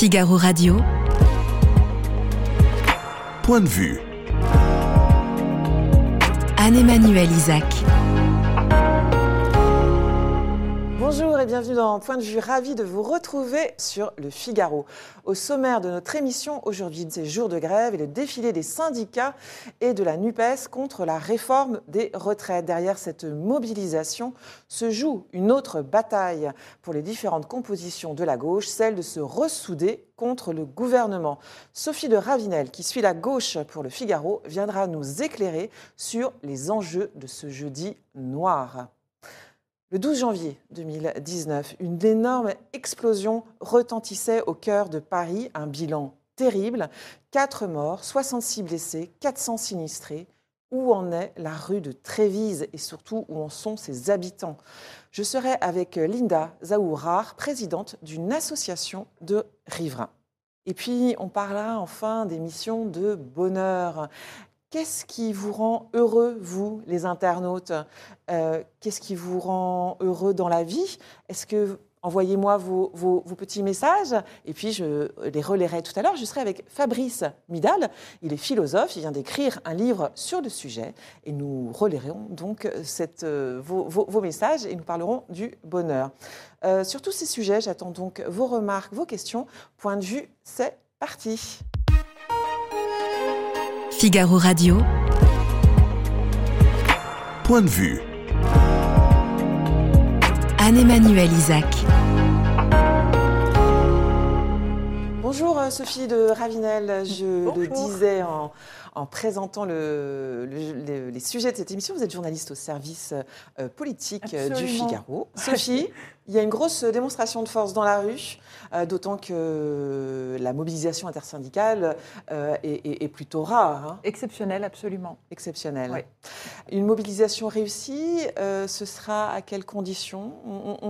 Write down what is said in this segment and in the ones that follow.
Figaro Radio. Point de vue. Anne-Emmanuel Isaac. Bonjour et bienvenue dans Point de vue. Ravi de vous retrouver sur le Figaro. Au sommaire de notre émission aujourd'hui, c'est jour de grève et le défilé des syndicats et de la NUPES contre la réforme des retraites. Derrière cette mobilisation se joue une autre bataille pour les différentes compositions de la gauche, celle de se ressouder contre le gouvernement. Sophie de Ravinel, qui suit la gauche pour le Figaro, viendra nous éclairer sur les enjeux de ce jeudi noir. Le 12 janvier 2019, une énorme explosion retentissait au cœur de Paris, un bilan terrible, 4 morts, 66 blessés, 400 sinistrés. Où en est la rue de Trévise et surtout où en sont ses habitants? Je serai avec Linda Zaourar, présidente d'une association de riverains. Et puis, on parlera enfin des missions de bonheur. Qu'est-ce qui vous rend heureux, vous, les internautes? Euh, Qu'est-ce qui vous rend heureux dans la vie? Envoyez-moi vos, petits messages? Et puis je les relayerai tout à l'heure. Je serai avec Fabrice Midal. Il est philosophe. Il vient d'écrire un livre sur le sujet et nous relayerons donc euh, vos, vos, messages et nous parlerons du bonheur. Euh, sur tous ces sujets, j'attends donc vos remarques, vos questions. Point de vue, c'est parti. Figaro Radio. Point de vue. Anne-Emmanuel Isaac. Bonjour euh, Sophie de Ravinel, je le disais en, en présentant le, les sujets de cette émission. Vous êtes journaliste au service euh, politique euh, du Figaro. Sophie, il y a une grosse démonstration de force dans la rue, euh, d'autant que la mobilisation intersyndicale est, plutôt rare. Hein. Exceptionnelle, absolument. Exceptionnelle. Une mobilisation réussie, ce sera à quelles conditions?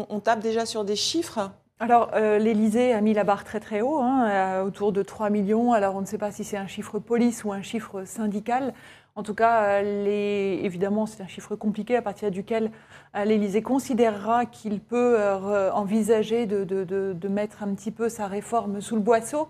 On tape déjà sur des chiffres? Alors, euh, l'Élysée a mis la barre très très haut, hein, autour de 3 millions. Alors, on ne sait pas si c'est un chiffre police ou un chiffre syndical. En tout cas, les... évidemment, c'est un chiffre compliqué à partir duquel euh, l'Élysée considérera qu'il peut euh, envisager de, mettre un petit peu sa réforme sous le boisseau.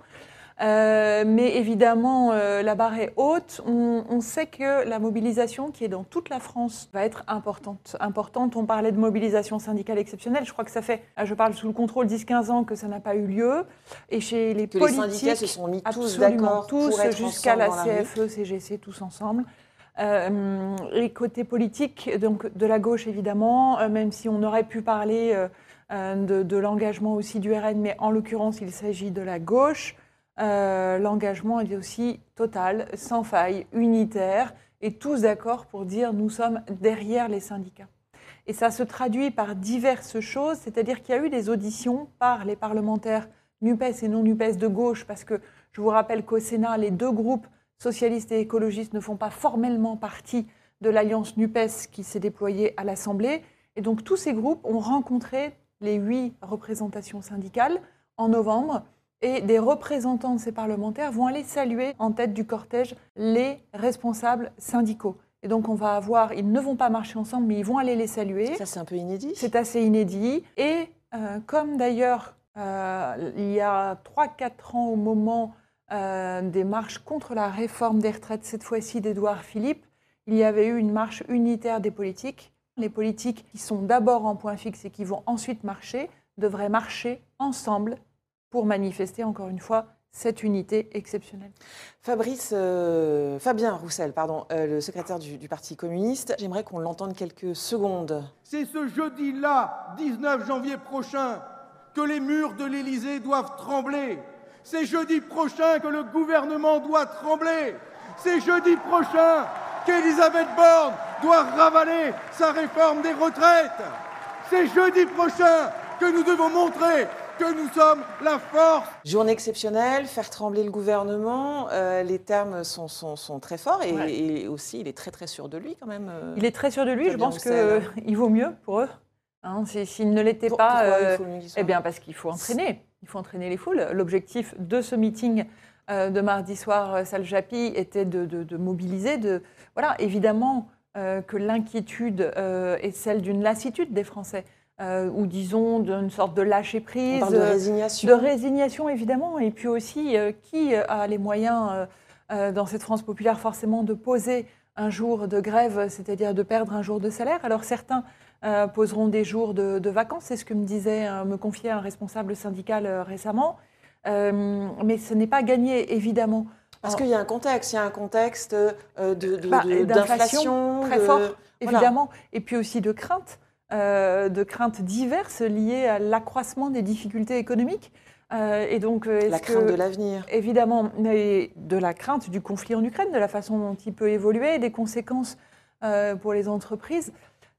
Euh, mais évidemment, euh, la barre est haute. On, sait que la mobilisation qui est dans toute la France va être importante. Importante, on parlait de mobilisation syndicale exceptionnelle. Je crois que ça fait, ah, je parle sous le contrôle 10-15 ans que ça n'a pas eu lieu. Et chez les politiques, les syndicats se sont mis tous d'accord tous jusqu'à la CFE, CGC, tous ensemble. Euh, et côté politique, donc de la gauche évidemment, euh, même si on aurait pu parler de, de l'engagement aussi du RN, mais en l'occurrence il s'agit de la gauche. Euh, l'engagement est aussi total, sans faille, unitaire, et tous d'accord pour dire nous sommes derrière les syndicats. Et ça se traduit par diverses choses, c'est-à-dire qu'il y a eu des auditions par les parlementaires NUPES et non NUPES de gauche, parce que je vous rappelle qu'au Sénat, les deux groupes socialistes et écologistes ne font pas formellement partie de l'alliance NUPES qui s'est déployée à l'Assemblée. Et donc tous ces groupes ont rencontré les huit représentations syndicales en novembre et des représentants de ces parlementaires vont aller saluer en tête du cortège les responsables syndicaux. Et donc on va avoir, ils ne vont pas marcher ensemble, mais ils vont aller les saluer. Ça c'est un peu inédit. C'est assez inédit. Et euh, comme d'ailleurs euh, il y a 3-4 ans au moment euh, des marches contre la réforme des retraites, cette fois-ci d'Édouard Philippe, il y avait eu une marche unitaire des politiques. Les politiques qui sont d'abord en point fixe et qui vont ensuite marcher devraient marcher ensemble pour manifester encore une fois cette unité exceptionnelle. Fabrice, euh, Fabien Roussel, pardon, euh, le secrétaire du, Parti communiste, j'aimerais qu'on l'entende quelques secondes. C'est ce jeudi-là, 19 janvier prochain, que les murs de l'Élysée doivent trembler. C'est jeudi prochain que le gouvernement doit trembler. C'est jeudi prochain qu'Elisabeth Borne doit ravaler sa réforme des retraites. C'est jeudi prochain que nous devons montrer que nous sommes la force. Journée exceptionnelle, faire trembler le gouvernement, euh, les termes sont, sont, très forts et, aussi il est très très sûr de lui quand même. Euh, il est très sûr de lui, je pense qu'il vaut mieux pour eux. Hein, S'il ne l'était pas, euh, eh bien parce qu'il faut entraîner, il faut entraîner les foules. L'objectif de ce meeting de mardi soir, Sal Japi, était de, de, mobiliser, de voilà, évidemment que l'inquiétude est celle d'une lassitude des Français. Ou disons d'une sorte de lâcher prise, de résignation, de résignation évidemment, et puis aussi qui a les moyens dans cette France populaire forcément de poser un jour de grève, c'est-à-dire de perdre un jour de salaire? Alors certains poseront des jours de, vacances, c'est ce que me disait, me confiait un responsable syndical récemment, mais ce n'est pas gagné évidemment. Parce qu'il y a un contexte, il y a un contexte euh, bah, d'inflation, très fort, évidemment, et puis aussi de craintes, euh, de craintes diverses liées à l'accroissement des difficultés économiques. Euh, et donc, la crainte de l'avenir. Évidemment, mais de la crainte du conflit en Ukraine, de la façon dont il peut évoluer, des conséquences pour les entreprises.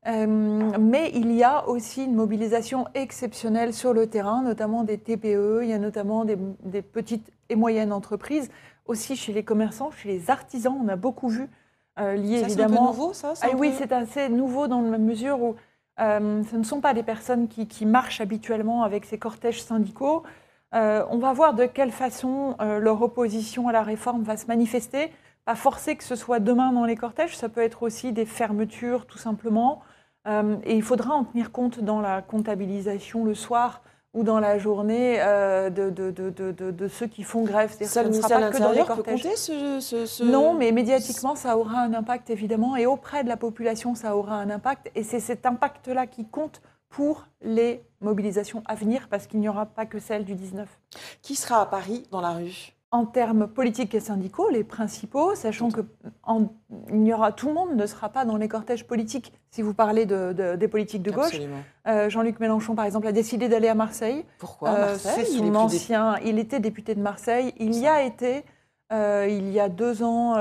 mais il y a aussi une mobilisation exceptionnelle sur le terrain, notamment des TPE, il y a notamment des, des petites et moyennes entreprises aussi chez les commerçants, chez les artisans. On a beaucoup vu, euh, lié évidemment. C'est nouveau, ça ah, Oui, c'est assez nouveau dans la mesure où euh, ce ne sont pas des personnes qui, marchent habituellement avec ces cortèges syndicaux. Euh, on va voir de quelle façon leur opposition à la réforme va se manifester. Pas forcé que ce soit demain dans les cortèges, ça peut être aussi des fermetures tout simplement. et il faudra en tenir compte dans la comptabilisation le soir ou dans la journée euh, de, de, de, de, ceux qui font grève. Ça, ne sera pas que dans les cortèges. Peut ce, ce, Non, mais médiatiquement, ça aura un impact évidemment, et auprès de la population, ça aura un impact, et c'est cet impact-là qui compte pour les mobilisations à venir, parce qu'il n'y aura pas que celle du 19. Qui sera à Paris dans la rue? En termes politiques et syndicaux, les principaux, sachant que il y aura, tout le monde ne sera pas dans les cortèges politiques si vous parlez de, des politiques de gauche. Euh, Jean-Luc Mélenchon, par exemple, a décidé d'aller à Marseille. Pourquoi? Euh, Marseille C'est son ancien. Il était député de Marseille. Il y a été euh, il y a deux ans.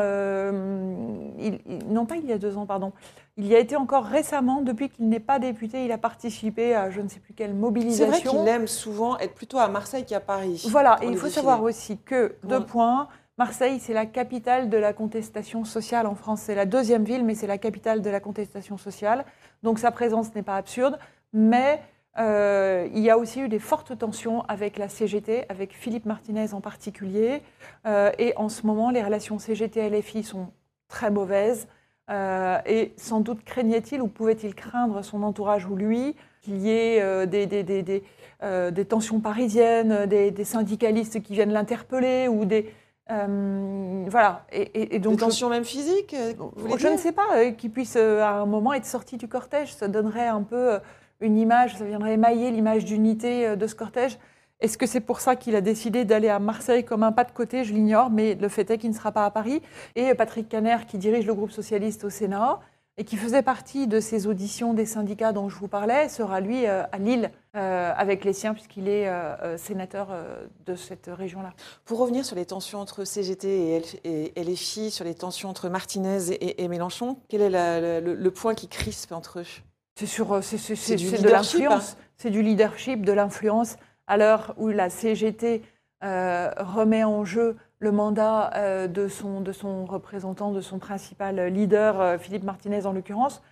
non, pas il y a deux ans, pardon. Il y a été encore récemment, depuis qu'il n'est pas député, il a participé à je ne sais plus quelle mobilisation. C'est vrai qu'il aime souvent être plutôt à Marseille qu'à Paris. Voilà, et il faut savoir aussi que, deux points, Marseille, c'est la capitale de la contestation sociale en France. C'est la deuxième ville, mais c'est la capitale de la contestation sociale. Donc sa présence n'est pas absurde. Mais euh, il y a aussi eu des fortes tensions avec la CGT, avec Philippe Martinez en particulier. Euh, et en ce moment, les relations CGT-LFI sont très mauvaises. Euh, et sans doute craignait-il ou pouvait-il craindre son entourage ou lui qu'il y ait des, des, des, des, tensions parisiennes, des, syndicalistes qui viennent l'interpeller ou des... voilà. Et, donc, des tensions même physiques Je ne sais pas, qu'il puisse à un moment être sorti du cortège. Ça donnerait un peu une image, ça viendrait émailler l'image d'unité de ce cortège. Est-ce que c'est pour ça qu'il a décidé d'aller à Marseille comme un pas de côté? Je l'ignore, mais le fait est qu'il ne sera pas à Paris. Et Patrick Caner, qui dirige le groupe socialiste au Sénat et qui faisait partie de ces auditions des syndicats dont je vous parlais, sera lui euh, à Lille euh, avec les siens, puisqu'il est euh, sénateur de cette région-là. Pour revenir sur les tensions entre CGT et LFI, sur les tensions entre Martinez et, Mélenchon, quel est le, point qui crispe entre eux? C'est sur, c'est, de l'influence, c'est du leadership, de l'influence à l'heure où la CGT euh, remet en jeu le mandat euh, de, son, de, son, représentant, de son principal leader, euh, Philippe Martinez en l'occurrence.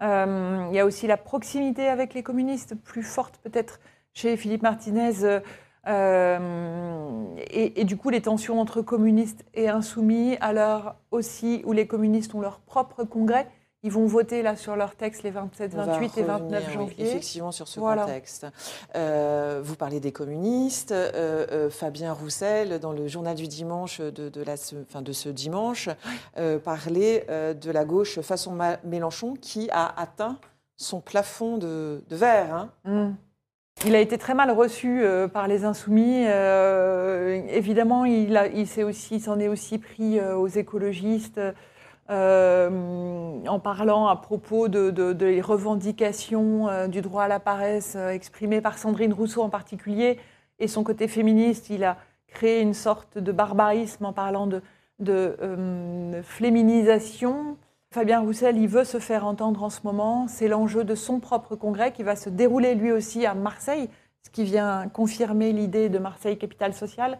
il y a aussi la proximité avec les communistes, plus forte peut-être chez Philippe Martinez. Et, et, du coup, les tensions entre communistes et insoumis, à l'heure aussi où les communistes ont leur propre congrès, ils vont voter là sur leur texte les 27, 28 et 29 janvier. effectivement, sur ce contexte. Euh, vous parlez des communistes. Euh, euh, Fabien Roussel, dans le journal du dimanche de, de, la, fin, de ce dimanche, parlait de la gauche façon Mélenchon qui a atteint son plafond de, verre. Hein. Mmh. Il a été très mal reçu par les insoumis. évidemment, il, il s'en est aussi pris aux écologistes. Euh, en parlant à propos de, des revendications euh, du droit à la paresse euh, exprimées par Sandrine Rousseau en particulier, et son côté féministe, il a créé une sorte de barbarisme en parlant de, de féminisation. Fabien Roussel, il veut se faire entendre en ce moment. C'est l'enjeu de son propre congrès qui va se dérouler lui aussi à Marseille, ce qui vient confirmer l'idée de Marseille capitale sociale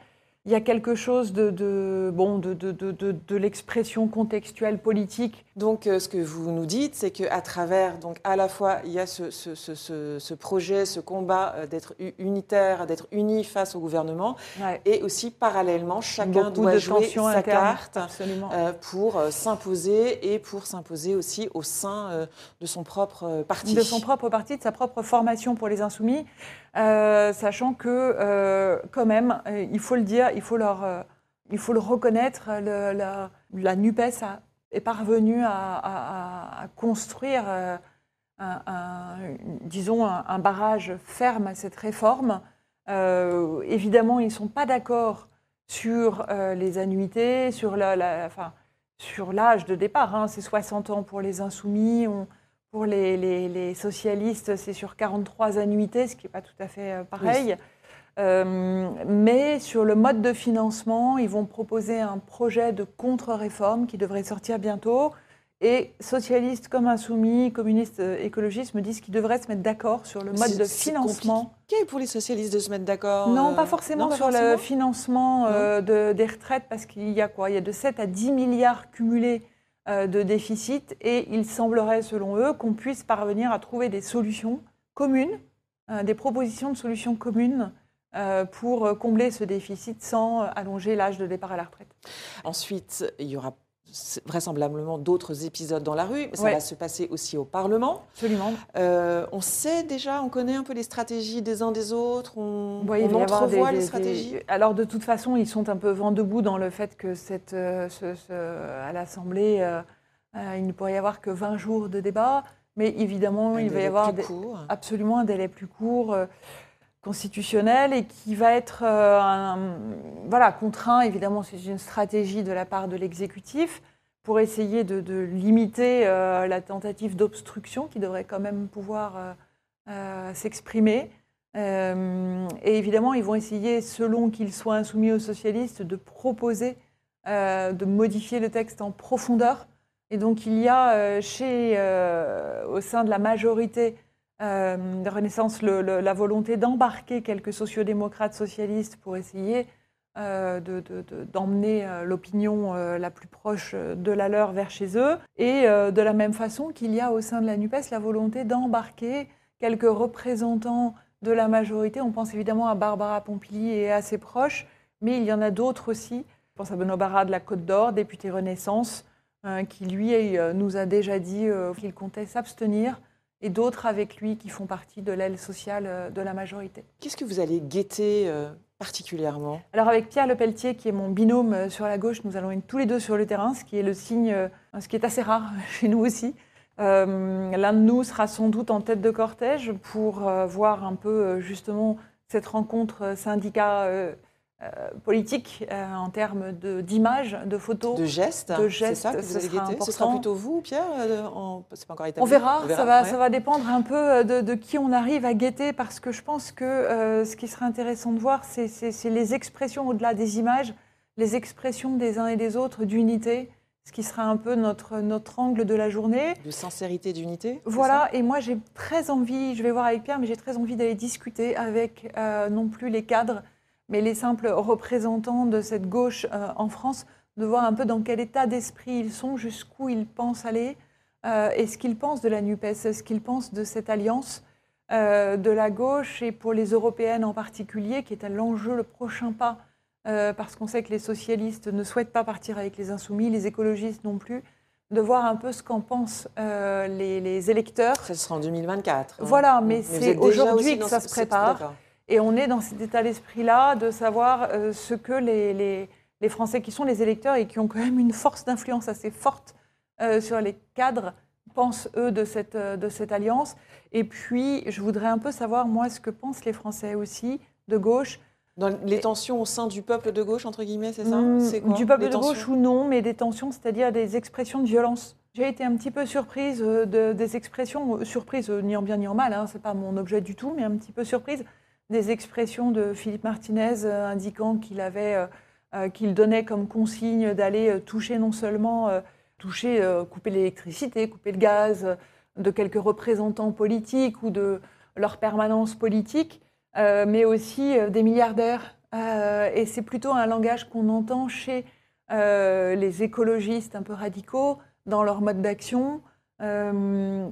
il y a quelque chose de, bon, de, de, de l'expression contextuelle politique, Donc, euh, ce que vous nous dites, c'est qu'à travers, donc, à la fois, il y a ce, ce, ce, ce projet, ce combat euh, d'être unitaire, d'être uni face au gouvernement, et aussi parallèlement, chacun doit jouer sa carte euh, pour s'imposer et pour s'imposer aussi au sein de son propre parti. De son propre parti, de sa propre formation pour les insoumis, sachant que, quand même, il faut le dire, il faut le reconnaître, la, NUPES est parvenue à, construire euh, un, disons, un, barrage ferme à cette réforme. Euh, évidemment, ils ne sont pas d'accord sur euh, les annuités, sur l'âge de départ. Hein. c'est 60 ans pour les insoumis. Pour les, les, socialistes, c'est sur 43 annuités, ce qui n'est pas tout à fait pareil. Euh, mais sur le mode de financement, ils vont proposer un projet de contre-réforme qui devrait sortir bientôt. Et socialistes comme insoumis, communistes, euh, écologistes me disent qu'ils devraient se mettre d'accord sur le mode de financement. C'est pour les socialistes de se mettre d'accord Non, pas euh, forcément sur le financement de, des retraites, parce qu'il y a quoi? Il y a de 7 à 10 milliards cumulés de déficit, et il semblerait, selon eux, qu'on puisse parvenir à trouver des solutions communes, des propositions de solutions communes euh, pour combler ce déficit sans allonger l'âge de départ à la retraite. Ensuite, il y aura vraisemblablement d'autres épisodes dans la rue. Ça va se passer aussi au Parlement. Absolument. Euh, on sait déjà, on connaît un peu les stratégies des uns des autres. On, on entrevoit les stratégies. Alors de toute façon, ils sont un peu vent debout dans le fait que cette, euh, à l'Assemblée, il ne pourrait y avoir que 20 jours de débat. Mais évidemment, il va y avoir absolument un délai plus court constitutionnel et qui va être euh, voilà, contraint, évidemment, c'est une stratégie de la part de l'exécutif pour essayer de, limiter euh, la tentative d'obstruction qui devrait quand même pouvoir euh, s'exprimer. et évidemment, ils vont essayer, selon qu'ils soient insoumis aux socialistes, de proposer de modifier le texte en profondeur. Et donc, il y a chez, au sein de la majorité euh, Renaissance la volonté d'embarquer quelques sociodémocrates socialistes pour essayer euh, d'emmener euh, l'opinion la plus proche de la leur vers chez eux. Et de la même façon qu'il y a au sein de la NUPES la volonté d'embarquer quelques représentants de la majorité. On pense évidemment à Barbara Pompili et à ses proches, mais il y en a d'autres aussi. Je pense à Benoît Barra de la Côte d'Or, député Renaissance, qui lui nous a déjà dit qu'il comptait s'abstenir et d'autres avec lui qui font partie de l'aile sociale euh, de la majorité. Qu'est-ce que vous allez guetter euh, particulièrement? Alors avec Pierre Lepelletier, qui est mon binôme euh, sur la gauche, nous allons être tous les deux sur le terrain, ce qui est le signe, ce qui est assez rare chez nous aussi. L'un de nous sera sans doute en tête de cortège pour voir un peu justement cette rencontre syndicat euh, politique euh, en termes d'images, de, photos, de gestes. De gestes, ça que vous allez guetter? Ce sera plutôt vous, Pierre euh, pas encore établi. On verra. Ça va, ça va dépendre un peu de, qui on arrive à guetter, parce que je pense que ce qui serait intéressant de voir, c'est les expressions au-delà des images, les expressions des uns et des autres d'unité, ce qui sera un peu notre, notre angle de la journée. De sincérité, d'unité Voilà, et moi j'ai très envie, je vais voir avec Pierre, mais j'ai très envie d'aller discuter avec non plus les cadres, mais les simples représentants de cette gauche euh, en France, de voir un peu dans quel état d'esprit ils sont, jusqu'où ils pensent aller, euh, et ce qu'ils pensent de la NUPES, ce qu'ils pensent de cette alliance euh, de la gauche, et pour les européennes en particulier, qui est à l'enjeu, le prochain pas, parce qu'on sait que les socialistes ne souhaitent pas partir avec les insoumis, les écologistes non plus, de voir un peu ce qu'en pensent les, électeurs. Ça sera en 2024. Hein. Voilà, mais, c'est aujourd'hui que ça se prépare. Et on est dans cet état d'esprit-là de savoir euh, ce que les, les, Français qui sont les électeurs et qui ont quand même une force d'influence assez forte euh, sur les cadres pensent, eux, de cette, euh, de cette alliance. Et puis, je voudrais un peu savoir, moi, ce que pensent les Français aussi, de gauche. Dans les tensions au sein du peuple de gauche, entre guillemets, c'est ça mmh, Du peuple de gauche ou non, mais des tensions, c'est-à-dire des expressions de violence. J'ai été un petit peu surprise de, des expressions, surprise ni en bien ni en mal, hein, c'est pas mon objet du tout, mais un petit peu surprise des expressions de Philippe Martinez euh, indiquant qu'il avait, euh, euh, qu'il donnait comme consigne d'aller toucher non seulement toucher, couper l'électricité, couper le gaz de quelques représentants politiques ou de leur permanence politique, mais aussi des milliardaires. et c'est plutôt un langage qu'on entend chez les écologistes un peu radicaux, dans leur mode d'action. Euh,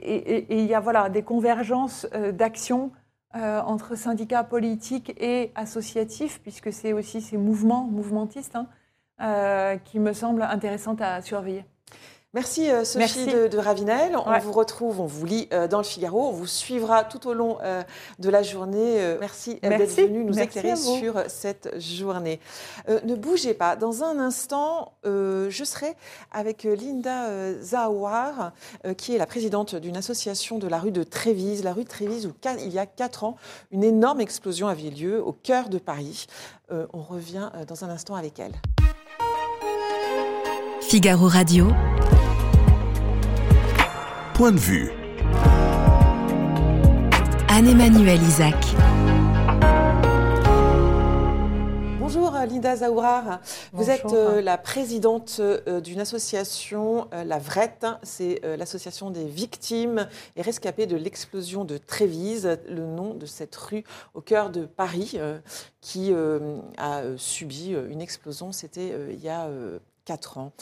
et il y a voilà, des convergences euh, d'action euh, entre syndicats politiques et associatifs, puisque c'est aussi ces mouvements mouvementistes hein, qui me semblent intéressants à surveiller. Merci euh, Sophie De, Ravinel. On vous retrouve, on vous lit euh, dans le Figaro. On vous suivra tout au long euh, de la journée. merci, d'être venu nous éclairer sur cette journée. ne bougez pas. Dans un instant, je serai avec Linda Zawar, qui est la présidente d'une association de la rue de Trévise. La rue de Trévise où il y a quatre ans, une énorme explosion avait lieu au cœur de Paris. on revient dans un instant avec elle. Figaro Radio. Point de vue. Anne-Emmanuel Isaac. Bonjour Linda Zaourar. Vous êtes euh, la présidente euh, d'une association, euh, la VRET, c'est l'association des victimes et rescapés de l'explosion de Trévise, le nom de cette rue au cœur de Paris qui a subi une explosion, c'était il y a quatre ans.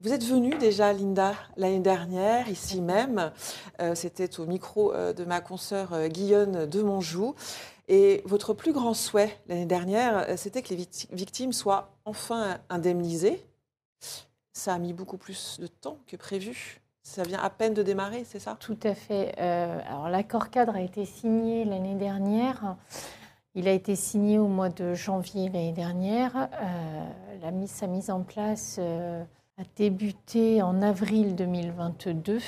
Vous êtes venue déjà, Linda, l'année dernière, ici même. Euh, c'était au micro euh, de ma consoeur euh, Guillaume de Monjou. Et votre plus grand souhait l'année dernière, c'était que les victimes soient enfin indemnisées. Ça a mis beaucoup plus de temps que prévu. Ça vient à peine de démarrer, c'est ça? Tout à fait. alors l'accord cadre a été signé l'année dernière. Il a été signé au mois de janvier l'année dernière. la mise, sa mise en place a débuté en avril 2022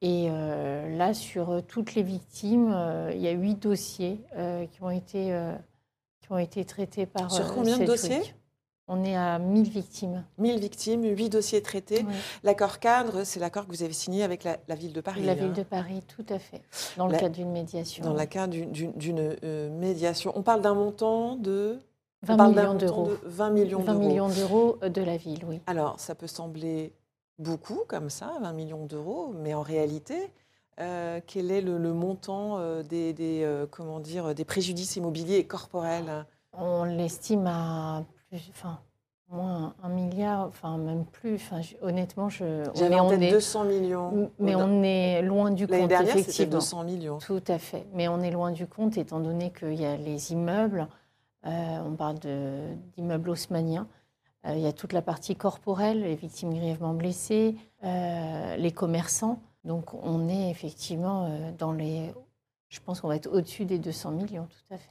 et euh, là sur toutes les victimes, euh, il y a huit dossiers euh, qui ont été qui ont été traités par sur combien de dossiers? On est à 1000 victimes. 1000 victimes, 8 dossiers traités. L'accord cadre, c'est l'accord que vous avez signé avec la, ville de Paris. La ville hein. de Paris, tout à fait. Dans le cadre d'une médiation. Dans le cadre d'une médiation. On parle d'un montant de 20 millions d'euros. 20 millions d'euros. 20 millions d'euros de la ville, oui. Alors, ça peut sembler beaucoup comme ça, 20 millions d'euros, mais en réalité, euh, quel est le, montant euh, des, euh, comment dire, des préjudices immobiliers et corporels On l'estime à plus, enfin, moins un milliard, enfin même plus. Enfin, honnêtement, je. J'avais en tête 200 millions. Mais on est loin du compte, dernière, effectivement. 200 millions. Tout à fait. Mais on est loin du compte, étant donné qu'il y a les immeubles. Euh, on parle d'immeubles haussmanniens. Euh, il y a toute la partie corporelle, les victimes grièvement blessées, euh, les commerçants. Donc on est effectivement dans les... Je pense qu'on va être au-dessus des 200 millions, tout à fait.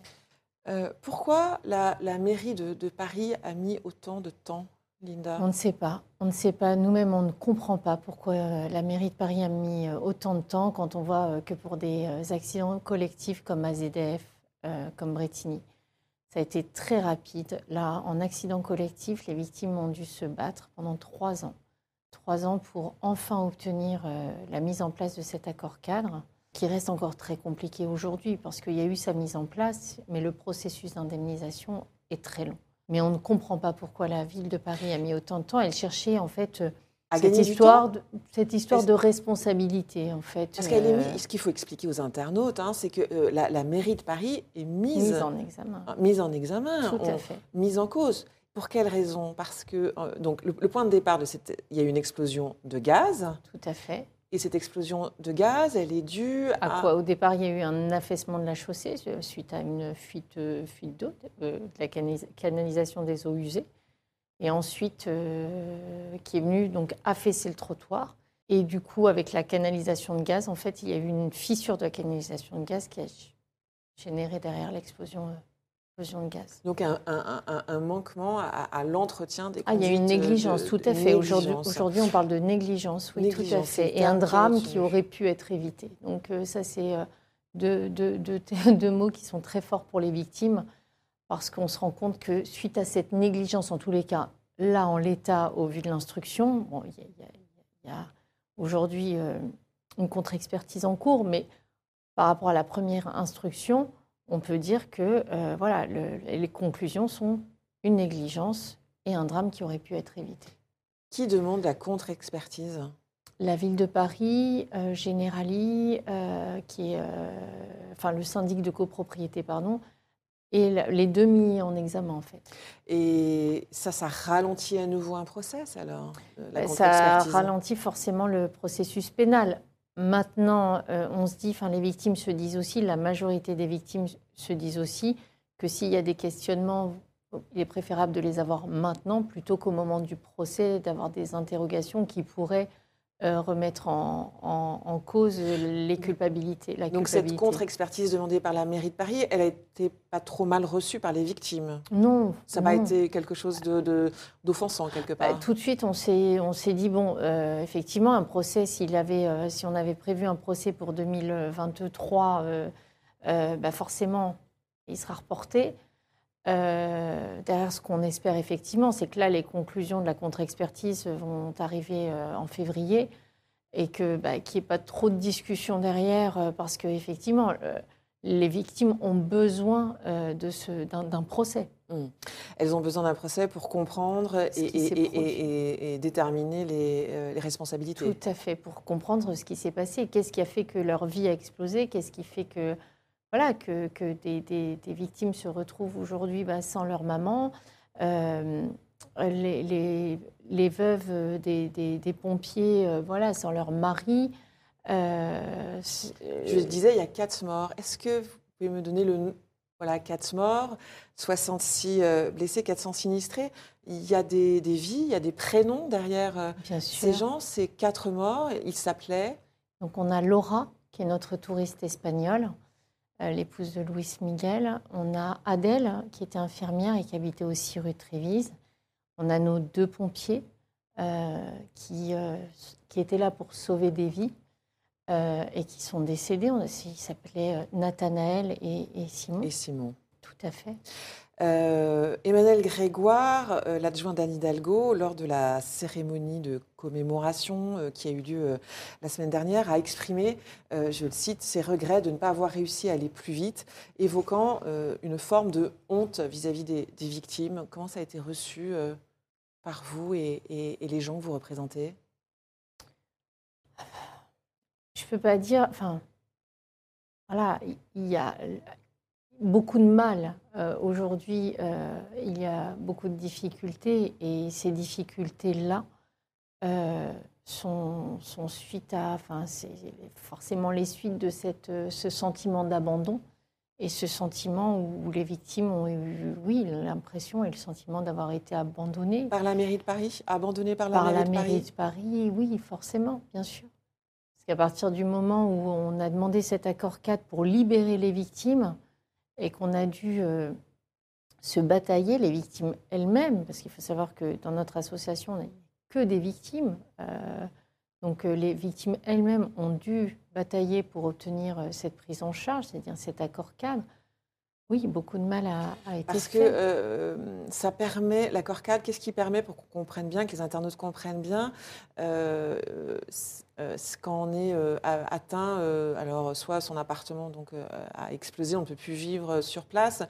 Pourquoi la, mairie de, Paris a mis autant de temps, Linda On ne sait pas. On ne sait pas. Nous-mêmes, on ne comprend pas pourquoi la mairie de Paris a mis autant de temps quand on voit que pour des accidents collectifs comme AZF, comme Bretigny, ça a été très rapide. Là, en accident collectif, les victimes ont dû se battre pendant trois ans. Trois ans pour enfin obtenir euh, la mise en place de cet accord cadre, qui reste encore très compliqué aujourd'hui parce qu'il y a eu sa mise en place, mais le processus d'indemnisation est très long. Mais on ne comprend pas pourquoi la ville de Paris a mis autant de temps. Elle cherchait en fait euh, cette histoire, de, cette histoire de responsabilité, en fait. Parce qu'elle est euh, ce qu'il faut expliquer aux internautes, hein, c'est que euh, la, mairie de Paris est mise, en examen. Mise en examen. Tout à fait. Mise en cause. Pour quelle raison? Parce que euh, donc le, point de départ de cette, il y a eu une explosion de gaz. Tout à fait. Et cette explosion de gaz, elle est due à, quoi? Au départ, il y a eu un affaissement de la chaussée suite à une fuite, fuite d'eau, de la canalisation des eaux usées et ensuite euh, qui est venu donc affaisser le trottoir. Et du coup, avec la canalisation de gaz, en fait, il y a eu une fissure de la canalisation de gaz qui a généré derrière l'explosion euh, de gaz. Donc un, manquement à, l'entretien des Ah, il y a une négligence, tout à fait. Aujourd'hui, on parle de négligence, oui, tout à fait. Et un drame qui aurait pu être évité. Donc euh, ça, c'est deux, deux, mots qui sont très forts pour les victimes parce qu'on se rend compte que suite à cette négligence, en tous les cas, là, en l'état, au vu de l'instruction, bon, il y a, aujourd'hui euh, une contre-expertise en cours, mais par rapport à la première instruction, on peut dire que euh, voilà, les conclusions sont une négligence et un drame qui aurait pu être évité. Qui demande la contre-expertise? La ville de Paris, euh, Generali, qui est, enfin le syndic de copropriété, pardon, et les deux mis en examen en fait. Et ça, ça ralentit à nouveau un procès alors la Ça ralentit forcément le processus pénal. Maintenant, on se dit, enfin les victimes se disent aussi, la majorité des victimes se disent aussi que s'il y a des questionnements, il est préférable de les avoir maintenant plutôt qu'au moment du procès, d'avoir des interrogations qui pourraient euh, remettre en, cause les culpabilités. La Donc cette contre-expertise demandée par la mairie de Paris, elle a été pas trop mal reçue par les victimes Non. Ça n'a pas été quelque chose d'offensant de, quelque bah, part Tout de suite, on s'est dit, bon, euh, effectivement, un procès, s'il avait, euh, si on avait prévu un procès pour 2023, bah forcément, il sera reporté. Euh, derrière, ce qu'on espère effectivement, c'est que là, les conclusions de la contre-expertise vont arriver euh, en février et que bah, qu'il n'y ait pas trop de discussion derrière, euh, parce qu'effectivement, les victimes ont besoin de d'un procès. Mmh. Elles ont besoin d'un procès pour comprendre et, et, déterminer les, les, responsabilités. Tout à fait, pour comprendre ce qui s'est passé. Qu'est-ce qui a fait que leur vie a explosé? Qu'est-ce qui fait que voilà, que, des, victimes se retrouvent aujourd'hui bah, sans leur maman. Euh, les, les, veuves des, pompiers, euh, voilà, sans leur mari. Euh, Je disais, il y a quatre morts. Est-ce que vous pouvez me donner le voilà, quatre morts, 66 blessés, 400 sinistrés? Il y a des, vies, il y a des prénoms derrière ces gens. Ces quatre morts, ils s'appelaient? Donc on a Laura, qui est notre touriste espagnole. Euh, l'épouse de Louis Miguel. On a Adèle, qui était infirmière et qui habitait aussi rue de Trévise. On a nos deux pompiers euh, qui, euh, qui étaient là pour sauver des vies et qui sont décédés. Ils s'appelaient Nathanaël et, et Simon. Et Simon. Tout à fait. Euh, Emmanuel Grégoire, euh, l'adjoint d'Anne Hidalgo, lors de la cérémonie de commémoration euh, qui a eu lieu la semaine dernière, a exprimé, je le cite, ses regrets de ne pas avoir réussi à aller plus vite, évoquant une forme de honte vis-à-vis des, victimes. Comment ça a été reçu par vous et, et, les gens que vous représentez? Je ne peux pas dire. Enfin, voilà, il y a beaucoup de mal. Euh, aujourd'hui, euh, il y a beaucoup de difficultés et ces difficultés-là euh, sont, suite à, enfin, c'est forcément les suites de cette, ce sentiment d'abandon et ce sentiment où les victimes ont eu, oui, l'impression et le sentiment d'avoir été abandonnées. Par la mairie de Paris? Abandonnées par la mairie de Paris? Par la mairie de Paris, oui, forcément, bien sûr. Parce qu'à partir du moment où on a demandé cet accord 4 pour libérer les victimes, et qu'on a dû euh, se batailler, les victimes elles-mêmes, parce qu'il faut savoir que dans notre association, on n'a que des victimes. Euh, donc euh, les victimes elles-mêmes ont dû batailler pour obtenir cette prise en charge, c'est-à-dire cet accord cadre. Oui, beaucoup de mal a, a été Parce fait. Que ça permet, l'accord cadre, qu'est-ce qui permet pour qu'on comprenne bien, que les internautes comprennent bien euh, quand on est euh, atteint, euh, alors soit son appartement donc, a explosé, on ne peut plus vivre sur place,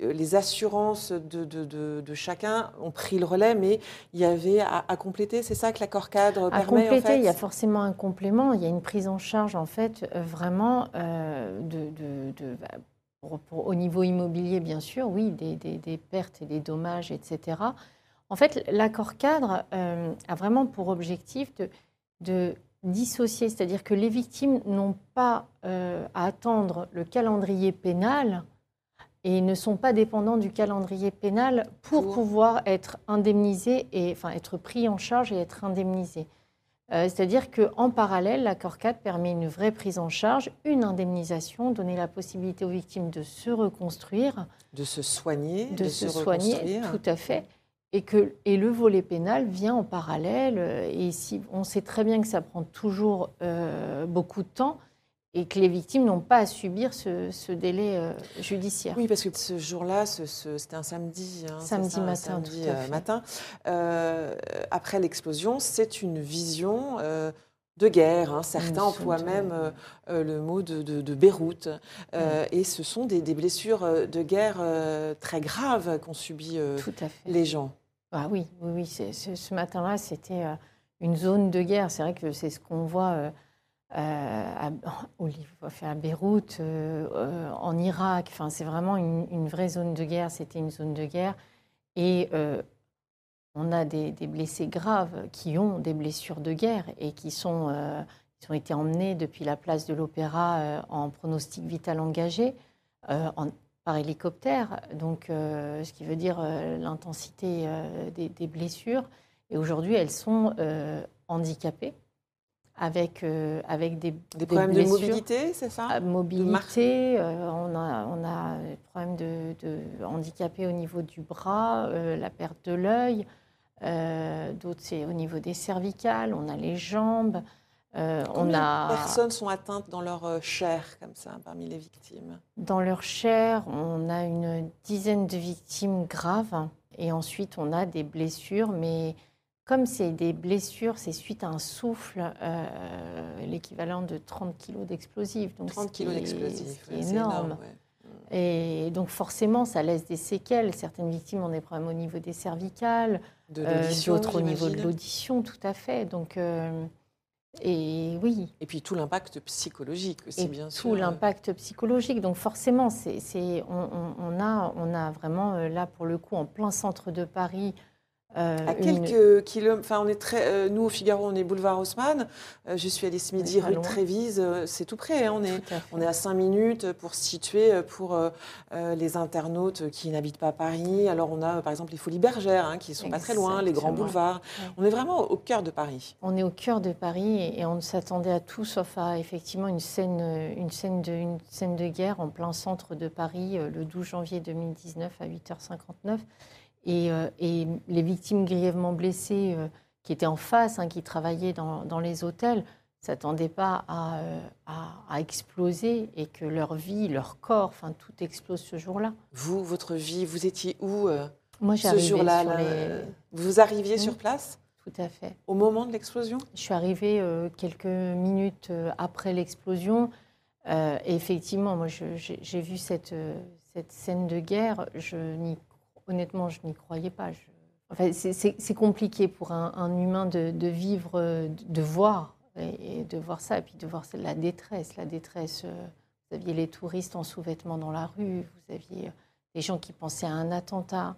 les assurances de, de, chacun ont pris le relais, mais il y avait à, compléter. C'est ça que l'accord cadre à permet. Compléter, il y a forcément un complément. Il y a une prise en charge en fait vraiment de, bah, au niveau immobilier bien sûr, oui, des, des, pertes et des dommages, etc. En fait, l'accord cadre a vraiment pour objectif de de dissocier, c'est-à-dire que les victimes n'ont pas euh, à attendre le calendrier pénal et ne sont pas dépendants du calendrier pénal pour, pouvoir être indemnisés et enfin être pris en charge et être indemnisés. Euh, c'est-à-dire qu'en parallèle, l'accord 4 permet une vraie prise en charge, une indemnisation, donner la possibilité aux victimes de se reconstruire, de se soigner, de, se, soigner, tout à fait. Et que et le volet pénal vient en parallèle. Et si, on sait très bien que ça prend toujours euh, beaucoup de temps et que les victimes n'ont pas à subir ce, délai euh, judiciaire. Oui, parce que ce jour-là, c'était un samedi. Hein, samedi matin. samedi matin. après l'explosion, c'est une vision de guerre. Hein. Certains emploient même le mot de, Beyrouth. Et ce sont des, des, blessures de guerre très graves qu'ont subi les gens. Ah oui, oui, oui. Ce matin-là, c'était euh, une zone de guerre. C'est vrai que c'est ce qu'on voit euh, à, à Beyrouth, en Irak. Enfin, c'est vraiment une, vraie zone de guerre. C'était une zone de guerre. Et on a des, blessés graves qui ont des blessures de guerre et qui sont, ont été emmenés depuis la place de l'Opéra en pronostic vital engagé. En, par hélicoptère, donc, euh, ce qui veut dire euh, l'intensité euh, des, blessures. Et aujourd'hui, elles sont handicapées avec, avec des, des, problèmes de mobilité, c'est ça? Mobilité, on, a, on a des problèmes de, de handicapés au niveau du bras, la perte de l'œil. D'autres, c'est au niveau des cervicales, on a les jambes. Euh, on a... personnes sont atteintes dans leur euh, chair, comme ça, parmi les victimes? Dans leur chair, on a une dizaine de victimes graves. Et ensuite, on a des blessures, mais comme c'est des blessures, c'est suite à un souffle, euh, l'équivalent de 30 kg d'explosifs. 30 kg d'explosifs, c'est énorme. Et donc forcément, ça laisse des séquelles. Certaines victimes ont des problèmes au niveau des cervicales, d'autres au niveau de l'audition, tout à fait. Donc et oui. Et puis tout l'impact psychologique aussi, bien sûr. Tout l'impact psychologique. Donc forcément, c'est, on, a, on a vraiment euh, là, pour le coup, en plein centre de Paris, euh, à quelques kilomètres, enfin on est très, euh, nous au Figaro on est boulevard Haussmann, euh, je suis allée ce midi rue de Trévise, c'est tout près, hein, on, est, on est à 5 minutes pour se situer pour les internautes qui n'habitent pas Paris. Alors on a par exemple les Folies Bergères hein, qui sont pas très loin, les grands boulevards. On est vraiment au cœur de Paris. On est au cœur de Paris et, on s'attendait à tout sauf à effectivement une scène, une, scène de, une scène de guerre en plein centre de Paris le 12 janvier 2019 à 8h59. Euh, et, les victimes grièvement blessées euh, qui étaient en face, hein, qui travaillaient dans, les hôtels, ne s'attendaient pas euh, à, exploser et que leur vie, leur corps, enfin tout explose ce jour-là. Vous, votre vie, vous étiez où Moi, ce jour-là Vous arriviez sur place Tout à fait. Au moment de l'explosion? Je suis arrivée quelques minutes après l'explosion. et effectivement, moi, j'ai vu cette, cette scène de guerre. Je n'y honnêtement, je n'y croyais pas. Enfin, c'est compliqué pour un, humain de, vivre, de, voir, et, de voir ça, et puis de voir la détresse. La détresse, euh, vous aviez les touristes en sous-vêtements dans la rue, vous aviez les gens qui pensaient à un attentat.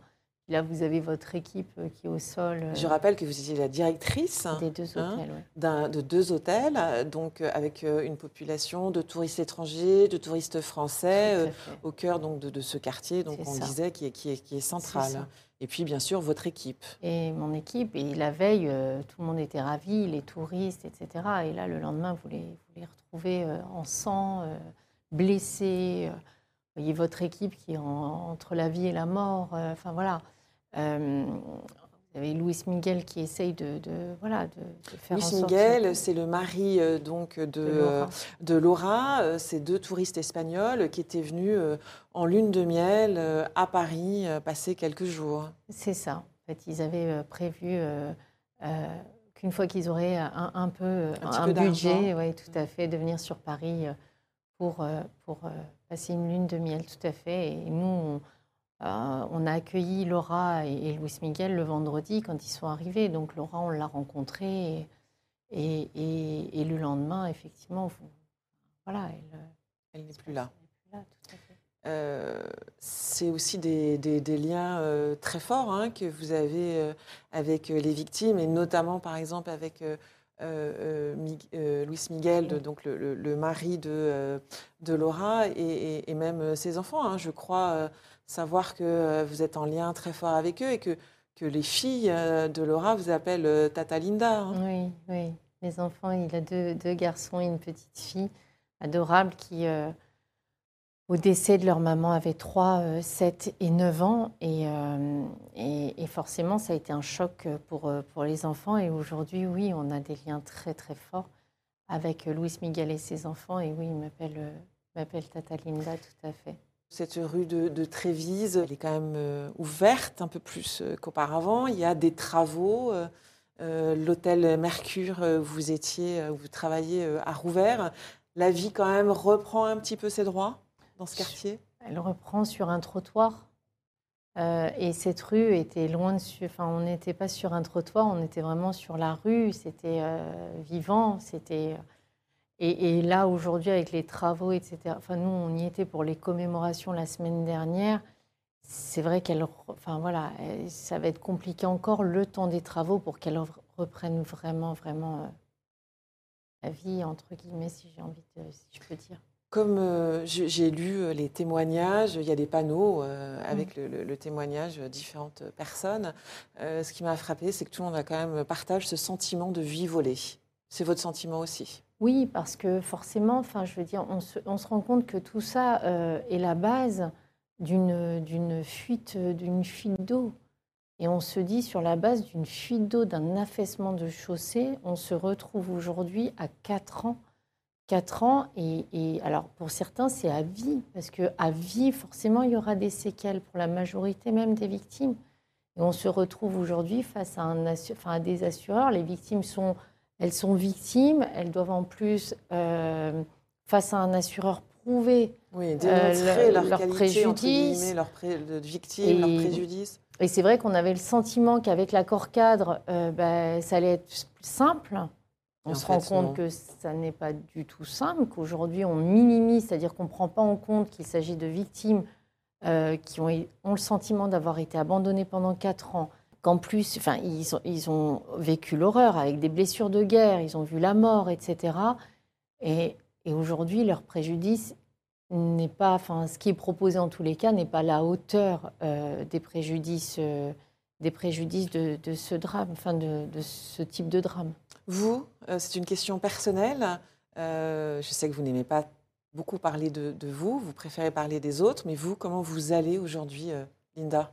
Là, vous avez votre équipe euh, qui est au sol. Je rappelle que vous étiez la directrice des deux hein, hôtels, de deux hôtels, donc euh, avec une population de touristes étrangers, de touristes français, au cœur donc de, ce quartier, donc on disait qui est, qui est, qui est central. et puis bien sûr votre équipe. Et mon équipe, et la veille, euh, tout le monde était ravi, les touristes, etc. Et là, le lendemain, vous les, vous les retrouvez en sang, blessés. Vous voyez votre équipe qui est entre la vie et la mort. Enfin voilà. Euh, vous avez Luis Miguel qui essaye de, voilà, de, faire Luis Miguel, c'est le mari euh, donc de, de Laura, euh, ces deux touristes espagnols qui étaient venus en lune de miel à Paris passer quelques jours. C'est ça. En fait, ils avaient prévu qu'une fois qu'ils auraient un, peu un, budget, ouais, tout à fait, de venir sur Paris pour, pour passer une lune de miel, tout à fait. Et nous, on, euh, on a accueilli Laura et, Louis Miguel le vendredi quand ils sont arrivés. Donc Laura, on l'a rencontrée et, le lendemain, effectivement, voilà, elle, n'est plus là. Euh, c'est aussi des, liens euh, très forts hein, que vous avez avec les victimes et notamment par exemple avec Louis Miguel, donc le, mari de, Laura et, même ses enfants. Hein, je crois savoir que euh, vous êtes en lien très fort avec eux et que, que les filles euh, de Laura vous appellent euh, Tata Linda. Hein. Oui, oui. Les enfants, il a deux, deux, garçons et une petite fille adorable qui, au décès de leur maman, avait 3, 7 et 9 ans. Et, et, forcément, ça a été un choc pour, pour les enfants. Et aujourd'hui, oui, on a des liens très, très forts avec Louis Miguel et ses enfants. Et oui, il m'appelle Tata Linda, tout à fait. Cette rue de, Trévise, elle est quand même euh, ouverte un peu plus euh, qu'auparavant. Il y a des travaux. Euh, l'hôtel Mercure, vous étiez, vous travaillez à Rouvert. La vie quand même reprend un petit peu ses droits dans ce quartier? Elle reprend sur un trottoir. et cette rue était loin de. Enfin, on n'était pas sur un trottoir, on était vraiment sur la rue. C'était vivant. C'était Et, là, aujourd'hui, avec les travaux, etc., enfin, nous, on y était pour les commémorations la semaine dernière. C'est vrai qu'elle, enfin voilà, ça va être compliqué encore le temps des travaux pour qu'elle reprenne vraiment, vraiment euh, la vie, entre guillemets, si j'ai envie de, si je peux dire. Comme euh, j'ai lu euh, les témoignages, il y a des panneaux avec mm. le, le, témoignage de différentes personnes. ce qui m'a frappé, c'est que tout le monde a quand même partage ce sentiment de vie volée. C'est votre sentiment aussi? Oui, parce que forcément, enfin, je veux dire, on se, rend compte que tout ça est la base d'une fuite, d'une fuite d'eau. Et on se dit, sur la base d'une fuite d'eau, d'un affaissement de chaussée, on se retrouve aujourd'hui à 4 ans. 4 ans, et, alors pour certains, c'est à vie, parce qu'à vie, forcément, il y aura des séquelles pour la majorité même des victimes. Et on se retrouve aujourd'hui face à, à des assureurs. Les victimes sont, elles sont victimes, elles doivent en plus, euh, face à un assureur, prouver oui, démontrer leur, leur, préjudice, leur victime, leur préjudice. Et c'est vrai qu'on avait le sentiment qu'avec l'accord cadre, euh, bah, ça allait être simple. On se rend compte que ça n'est pas du tout simple, qu'aujourd'hui on minimise, c'est-à-dire qu'on ne prend pas en compte qu'il s'agit de victimes euh, qui ont, ont, le sentiment d'avoir été abandonnées pendant quatre ans, qu'en plus, enfin, ils, ont, vécu l'horreur avec des blessures de guerre, ils ont vu la mort, etc. Et, et aujourd'hui, leur préjudice n'est pas, enfin, ce qui est proposé en tous les cas n'est pas la hauteur euh, des préjudices, euh, des préjudices de, ce drame, enfin de, ce type de drame. Vous, euh, c'est une question personnelle. je sais que vous n'aimez pas beaucoup parler de, vous, vous préférez parler des autres, mais vous, comment vous allez aujourd'hui, Linda?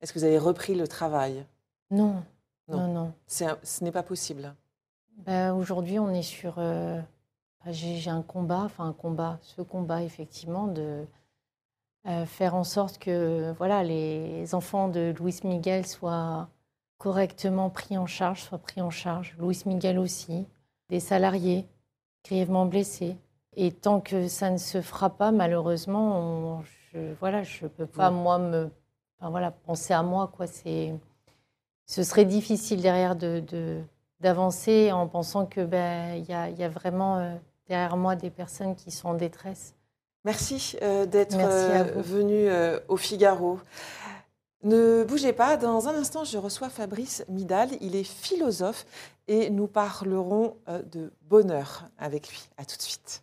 Est-ce que vous avez repris le travail? Non, non, non. ce n'est pas possible. Ben, aujourd'hui, on est sur j'ai un combat, enfin un combat, ce combat effectivement de euh, faire en sorte que voilà, les enfants de Louis Miguel soient correctement pris en charge, soient pris en charge. Louis Miguel aussi, des salariés grièvement blessés. Et tant que ça ne se fera pas, malheureusement, je, voilà, je peux pas moi me, voilà, penser à moi quoi. C'est, ce serait difficile derrière de, d'avancer en pensant que ben il y, y, a vraiment euh, derrière moi des personnes qui sont en détresse. Merci euh, d'être euh, venu euh, au Figaro. Ne bougez pas, dans un instant, je reçois Fabrice Midal. Il est philosophe et nous parlerons de bonheur avec lui. À tout de suite.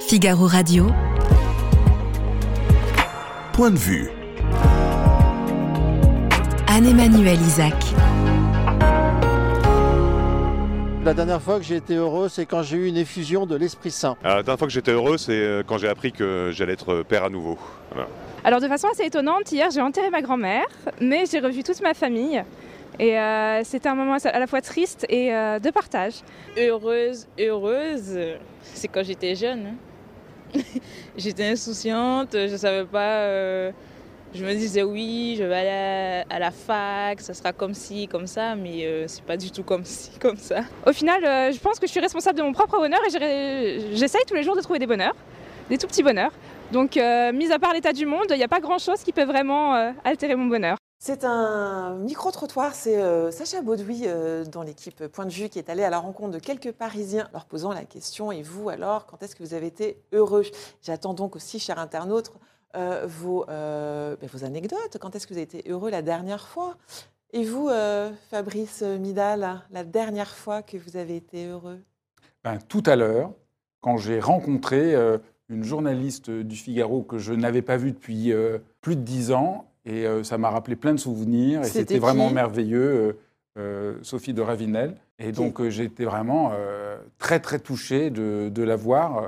Figaro Radio. Point de vue. Anne-Emmanuel Isaac. La dernière fois que j'ai été heureux, c'est quand j'ai eu une effusion de l'Esprit Saint. la dernière fois que j'étais heureux, c'est euh, quand j'ai appris que j'allais être père à nouveau. Alors de façon assez étonnante, hier j'ai enterré ma grand-mère, mais j'ai revu toute ma famille. Et euh, c'était un moment à la fois triste et euh, de partage. Heureuse, heureuse, c'est quand j'étais jeune. J'étais insouciante, je ne savais pas je me disais oui, je vais aller à la fac, ça sera comme ci, comme ça, mais euh, c'est pas du tout comme ci, comme ça. Au final, euh, je pense que je suis responsable de mon propre bonheur et j'essaye tous les jours de trouver des bonheurs, des tout petits bonheurs. Donc, euh, mis à part l'état du monde, il n'y a pas grand-chose qui peut vraiment altérer mon bonheur. C'est un micro-trottoir, c'est Sacha Baudoui dans l'équipe Point de vue qui est allé à la rencontre de quelques Parisiens leur posant la question Et vous alors, quand est-ce que vous avez été heureux? J'attends donc aussi, chers internautes, euh, vos, euh, ben, vos, anecdotes. Quand est-ce que vous avez été heureux la dernière fois? Et vous, euh, Fabrice Midal, la dernière fois que vous avez été heureux? Ben, Tout à l'heure, quand j'ai rencontré une journaliste du Figaro que je n'avais pas vue depuis plus de dix ans, et ça m'a rappelé plein de souvenirs, et c'était vraiment merveilleux. Sophie de Ravinel. Et donc, été vraiment très, très touché de, de la voir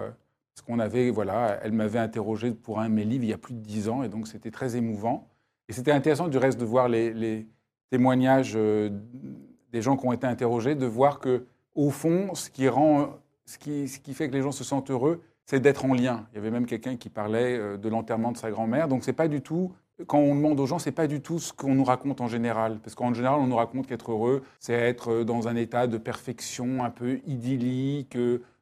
parce qu'on avait, voilà, elle m'avait interrogé pour un de mes livres il y a plus de dix ans, et donc c'était très émouvant. Et c'était intéressant du reste de voir les, témoignages euh, des gens qui ont été interrogés, de voir que au fond, ce qui rend, ce qui, ce qui fait que les gens se sentent heureux, c'est d'être en lien. Il y avait même quelqu'un qui parlait euh, de l'enterrement de sa grand-mère. Donc c'est pas du tout quand on demande aux gens, c'est pas du tout ce qu'on nous raconte en général. Parce qu'en général, on nous raconte qu'être heureux, c'est être dans un état de perfection un peu idyllique,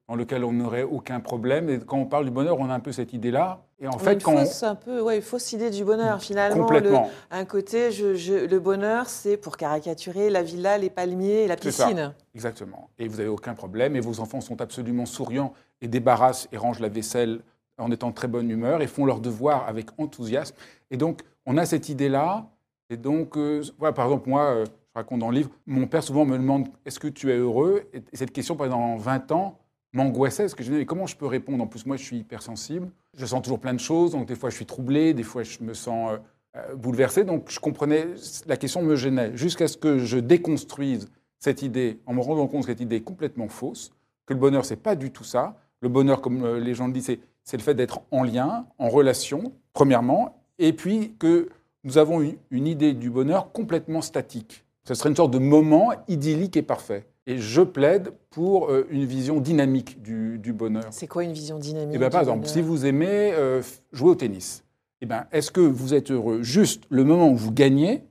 dans lequel on n'aurait aucun problème. Et quand on parle du bonheur, on a un peu cette idée-là. Et en fait, quand fausse, un peu, ouais, une fausse idée du bonheur finalement. Complètement. un côté, je, le bonheur, c'est pour caricaturer la villa, les palmiers et la piscine. Exactement. Et vous n'avez aucun problème. Et vos enfants sont absolument souriants et débarrassent et rangent la vaisselle en étant de très bonne humeur et font leur devoir avec enthousiasme. Et donc, on a cette idée-là. Et donc, euh, voilà, par exemple, moi, euh, je raconte dans le livre, mon père souvent me demande Est-ce que tu es heureux? Et cette question, pendant 20 ans, m'angoissait parce que je me disais comment je peux répondre? En plus, moi, je suis hypersensible. Je sens toujours plein de choses, donc des fois, je suis troublé, des fois, je me sens euh, bouleversé. Donc, je comprenais, la question me gênait jusqu'à ce que je déconstruise cette idée en me rendant compte que cette idée est complètement fausse, que le bonheur, c'est pas du tout ça. Le bonheur, comme les gens le disent, c'est le fait d'être en lien, en relation, premièrement, et puis que nous avons une idée du bonheur complètement statique. Ce serait une sorte de moment idyllique et parfait. Et je plaide pour euh, une vision dynamique du, bonheur. C'est quoi une vision dynamique eh ben, Par exemple, si vous aimez euh, jouer au tennis, eh ben, est-ce que vous êtes heureux juste le moment où vous gagnez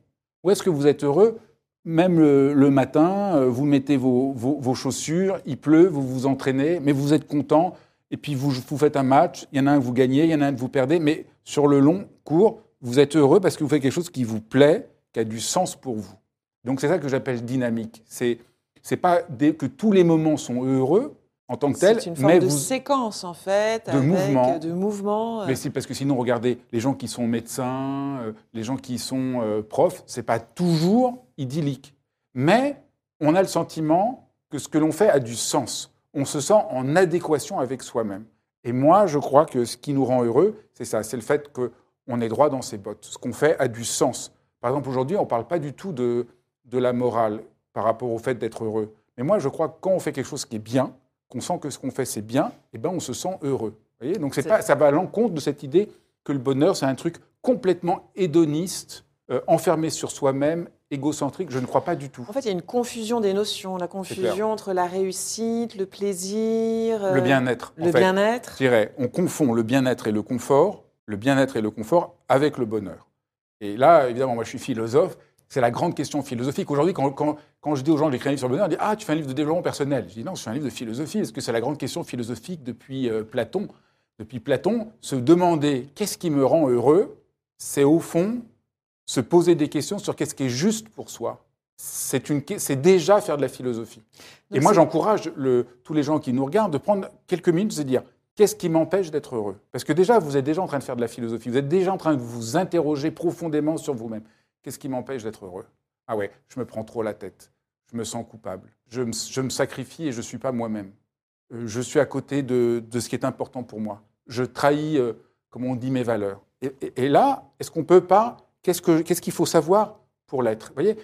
ou est-ce que vous êtes heureux même le, matin, euh, vous mettez vos, vos, chaussures, il pleut, vous vous entraînez, mais vous êtes content, et puis vous, vous faites un match, il y en a un que vous gagnez, il y en a un que vous perdez, mais sur le long cours, vous êtes heureux parce que vous faites quelque chose qui vous plaît, qui a du sens pour vous. Donc c'est ça que j'appelle dynamique. C'est c'est pas que tous les moments sont heureux en tant que tels. Une forme de séquence en fait, de mouvement. de mouvement. Euh. Mais c'est parce que sinon, regardez, les gens qui sont médecins, euh, les gens qui sont euh, profs, c'est pas toujours idyllique. Mais on a le sentiment que ce que l'on fait a du sens. On se sent en adéquation avec soi-même. Et moi, je crois que ce qui nous rend heureux, c'est ça, c'est le fait qu'on est droit dans ses bottes. Ce qu'on fait a du sens. Par exemple, aujourd'hui, on ne parle pas du tout de, de la morale par rapport au fait d'être heureux. Mais moi, je crois que quand on fait quelque chose qui est bien, qu'on sent que ce qu'on fait c'est bien, eh ben on se sent heureux. Vous voyez? Donc pas, ça va à l'encontre de cette idée que le bonheur c'est un truc complètement hédoniste, euh, enfermé sur soi-même, égocentrique. Je ne crois pas du tout. En fait, il y a une confusion des notions, la confusion entre la réussite, le plaisir, le bien-être. Le bien-être. Je dirais, on confond le bien-être et le confort, le bien-être et le confort avec le bonheur. Et là, évidemment, moi je suis philosophe, c'est la grande question philosophique. Aujourd'hui, quand, quand, je dis aux gens, j'écris un livre sur le bonheur, ils disent Ah, tu fais un livre de développement personnel. Je dis Non, je fais un livre de philosophie. Est-ce que c'est la grande question philosophique depuis euh, Platon? Depuis Platon, se demander qu'est-ce qui me rend heureux, c'est au fond se poser des questions sur qu'est-ce qui est juste pour soi. C'est déjà faire de la philosophie. Et moi, j'encourage tous les gens qui nous regardent de prendre quelques minutes et de dire Qu'est-ce qui m'empêche d'être heureux? Parce que déjà, vous êtes déjà en train de faire de la philosophie, vous êtes déjà en train de vous interroger profondément sur vous-même. Qu'est-ce qui m'empêche d'être heureux? Ah ouais, je me prends trop la tête. Je me sens coupable. Je me, sacrifie et je ne suis pas moi-même. Euh, je suis à côté de, ce qui est important pour moi. Je trahis, euh, comme on dit, mes valeurs. Et, là, est-ce qu'on ne peut pas Qu'est-ce qu'il faut savoir pour l'être? Voyez,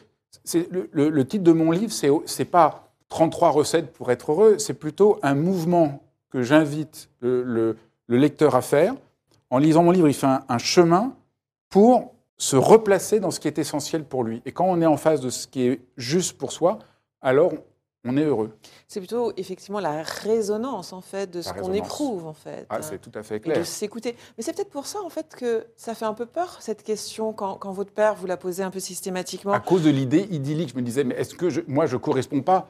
le, titre de mon livre, ce n'est pas 33 recettes pour être heureux, c'est plutôt un mouvement que j'invite le, lecteur à faire. En lisant mon livre, il fait un chemin pour se replacer dans ce qui est essentiel pour lui. Et quand on est en face de ce qui est juste pour soi, alors on est heureux. C'est plutôt effectivement la résonance en fait de ce qu'on éprouve en fait. Ah, c'est tout à fait clair. de s'écouter. Mais c'est peut-être pour ça en fait que ça fait un peu peur cette question quand, quand, votre père vous la posait un peu systématiquement. À cause de l'idée idyllique, je me disais mais est-ce que je, moi je corresponds pas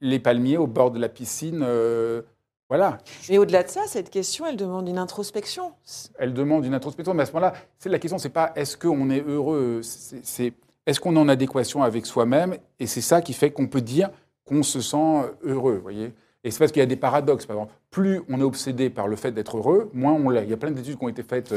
les palmiers au bord de la piscine euh, voilà. Mais au-delà de ça, cette question, elle demande une introspection. Elle demande une introspection, mais à ce moment-là, la question, c'est pas est-ce qu'on est heureux, c'est est-ce qu'on est en adéquation avec soi-même, et c'est ça qui fait qu'on peut dire qu'on se sent heureux, voyez? Et c'est parce qu'il y a des paradoxes. Plus on est obsédé par le fait d'être heureux, moins on l'est. Il y a plein d'études qui ont été faites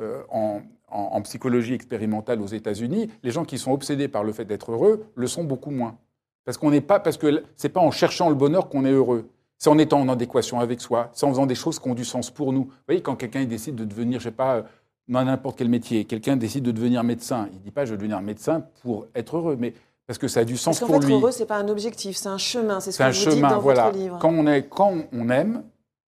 euh, en, en, psychologie expérimentale aux États-Unis. Les gens qui sont obsédés par le fait d'être heureux le sont beaucoup moins. Parce qu'on n'est pas, parce que c'est pas en cherchant le bonheur qu'on est heureux. C'est en étant en adéquation avec soi, c'est en faisant des choses qui ont du sens pour nous. Vous voyez, quand quelqu'un décide de devenir, je sais pas, dans n'importe quel métier, quelqu'un décide de devenir médecin, il ne dit pas je veux devenir médecin pour être heureux, mais parce que ça a du sens pour lui. Être heureux, c'est pas un objectif, c'est un chemin. C'est ce que un vous chemin, dites dans voilà. votre livre. Quand on, est, quand on aime,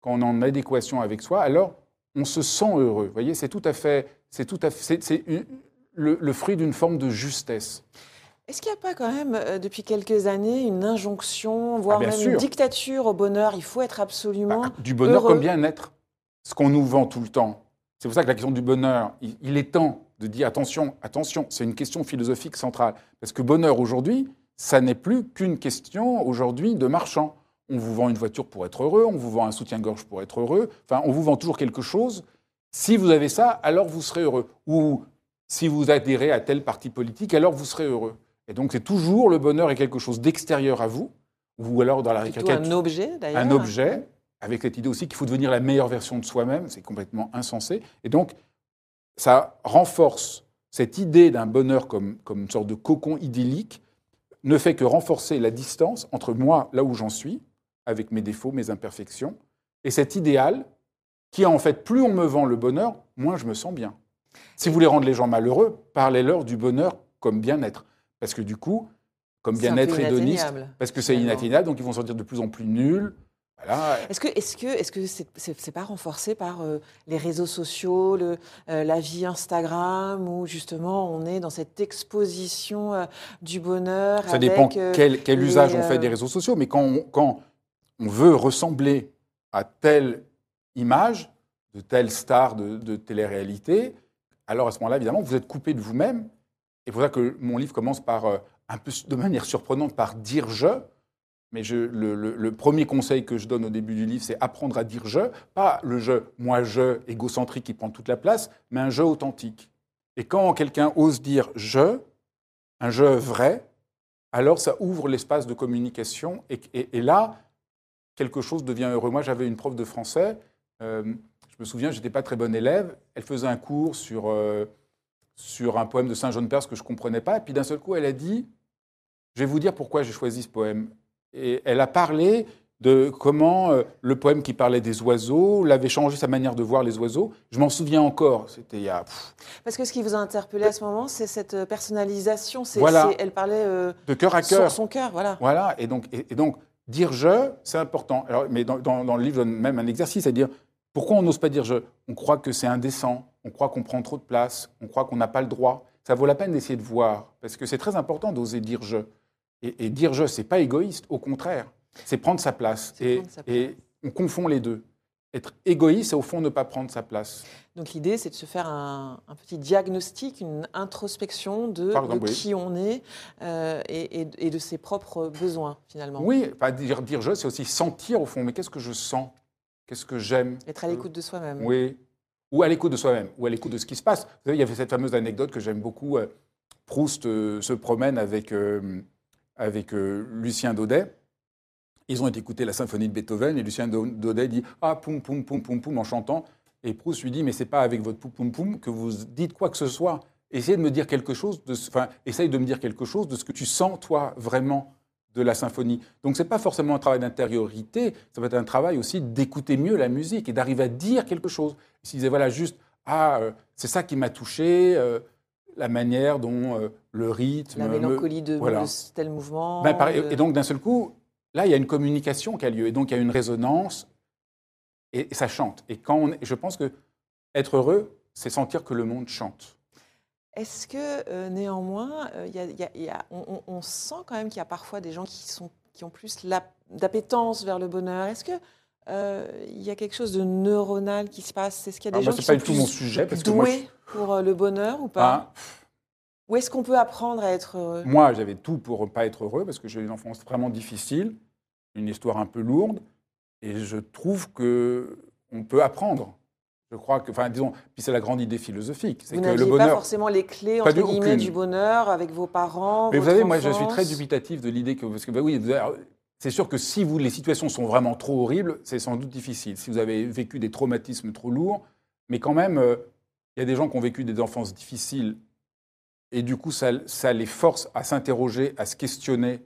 quand on est en adéquation avec soi, alors on se sent heureux. Vous voyez, c'est tout à fait, c'est tout à fait, c'est le, le fruit d'une forme de justesse. Est-ce qu'il n'y a pas quand même, euh, depuis quelques années, une injonction, voire ah, même une dictature au bonheur? Il faut être absolument. Bah, du bonheur comme bien-être. Ce qu'on nous vend tout le temps. C'est pour ça que la question du bonheur, il, est temps de dire attention, attention, c'est une question philosophique centrale. Parce que bonheur aujourd'hui, ça n'est plus qu'une question aujourd'hui de marchand. on vous vend une voiture pour être heureux, on vous vend un soutien-gorge pour être heureux, enfin, on vous vend toujours quelque chose. Si vous avez ça, alors vous serez heureux. Ou si vous adhérez à tel parti politique, alors vous serez heureux. Et donc, c'est toujours le bonheur est quelque chose d'extérieur à vous, ou alors dans la récréation. un objet, d'ailleurs. Un objet, avec cette idée aussi qu'il faut devenir la meilleure version de soi-même, c'est complètement insensé. Et donc, ça renforce cette idée d'un bonheur comme, comme une sorte de cocon idyllique, ne fait que renforcer la distance entre moi, là où j'en suis, avec mes défauts, mes imperfections, et cet idéal qui, en fait, plus on me vend le bonheur, moins je me sens bien. Si vous voulez rendre les gens malheureux, parlez-leur du bonheur comme bien-être. Parce que du coup, comme bien-être hédoniste, parce que c'est inatteignable, donc ils vont se sentir de plus en plus nuls, est-ce que est-ce que est-ce que c'est pas renforcé par euh, les réseaux sociaux, le, euh, la vie Instagram, où justement on est dans cette exposition euh, du bonheur Ça dépend quel, quel usage on fait des réseaux sociaux, mais quand on, quand on veut ressembler à telle image de telle star de, de télé-réalité, alors à ce moment-là, évidemment, vous êtes coupé de vous-même. Et c'est pour ça que mon livre commence par un peu de manière surprenante par dire je mais le, premier conseil que je donne au début du livre, c'est apprendre à dire je, pas le je, moi je, égocentrique qui prend toute la place, mais un je authentique. Et quand quelqu'un ose dire je, un je vrai, alors ça ouvre l'espace de communication et, là, quelque chose devient heureux. Moi, j'avais une prof de français, euh, je me souviens, j'étais pas très bon élève, elle faisait un cours sur, euh, sur un poème de Saint-Jean-de-Perse que je ne comprenais pas, et puis d'un seul coup, elle a dit, je vais vous dire pourquoi j'ai choisi ce poème. Et elle a parlé de comment euh, le poème qui parlait des oiseaux l'avait changé sa manière de voir les oiseaux. Je m'en souviens encore. C'était il y a. Parce que ce qui vous a interpellé à ce moment, c'est cette euh, personnalisation. Voilà. elle parlait euh, de cœur à cœur. Sur son cœur, voilà. Voilà. Et donc, et, donc dire je, c'est important. Alors, mais dans, dans, le livre, je donne même un exercice, c'est-à-dire pourquoi on n'ose pas dire je? On croit que c'est indécent. On croit qu'on prend trop de place. On croit qu'on n'a pas le droit. Ça vaut la peine d'essayer de voir, parce que c'est très important d'oser dire je. Et, dire je, c'est pas égoïste, au contraire, c'est prendre sa place. Et, et, on confond les deux. Être égoïste, c'est au fond ne pas prendre sa place. Donc l'idée, c'est de se faire un, petit diagnostic, une introspection de, qui on est euh, et, de ses propres besoins, finalement. Oui, pas dire, dire je, c'est aussi sentir au fond, mais qu'est-ce que je sens? Qu'est-ce que j'aime? Être à l'écoute de soi-même. Oui, ou à l'écoute de soi-même, ou à l'écoute de ce qui se passe. Vous savez, il y avait cette fameuse anecdote que j'aime beaucoup. Euh, Proust euh, se promène avec avec euh, Lucien Daudet. Ils ont écouté la symphonie de Beethoven et Lucien Daudet dit Ah, poum, poum, poum, poum, poum, en chantant. Et Proust lui dit Mais c'est pas avec votre poum, poum, poum que vous dites quoi que ce soit. Essayez de me dire quelque chose, de, enfin, essaye de me dire quelque chose de ce que tu sens, toi, vraiment, de la symphonie. Donc, ce n'est pas forcément un travail d'intériorité, ça va être un travail aussi d'écouter mieux la musique et d'arriver à dire quelque chose. S'il disait Voilà, juste Ah, euh, c'est ça qui m'a touché. Euh, la manière dont le rythme. La mélancolie de, tel mouvement. Ben, et donc, d'un seul coup, là, il y a une communication qui a lieu. Et donc, il y a une résonance et, ça chante. Et quand on, je pense que être heureux, c'est sentir que le monde chante. Est-ce que euh, néanmoins, on, sent quand même qu'il y a parfois des gens qui, sont, qui ont plus d'appétence vers le bonheur? Est-ce que euh, il y a quelque chose de neuronal qui se passe? Est-ce qu'il y a des ah, gens qui sont plus sujet, parce doués pour euh, le bonheur ou pas? Ah. Ou est-ce qu'on peut apprendre à être heureux? Moi, j'avais tout pour ne pas être heureux parce que j'ai eu une enfance vraiment difficile, une histoire un peu lourde, et je trouve que on peut apprendre. Je crois que, enfin, disons, puis c'est la grande idée philosophique. C'est que le bonheur. pas forcément les clés entre guillemets du bonheur avec vos parents. Mais vous savez, moi, je suis très dubitatif de l'idée que, parce que, bah oui, c'est sûr que si vous, les situations sont vraiment trop horribles, c'est sans doute difficile. Si vous avez vécu des traumatismes trop lourds, mais quand même, euh, il y a des gens qui ont vécu des enfances difficiles et du coup, ça, les force à s'interroger, à se questionner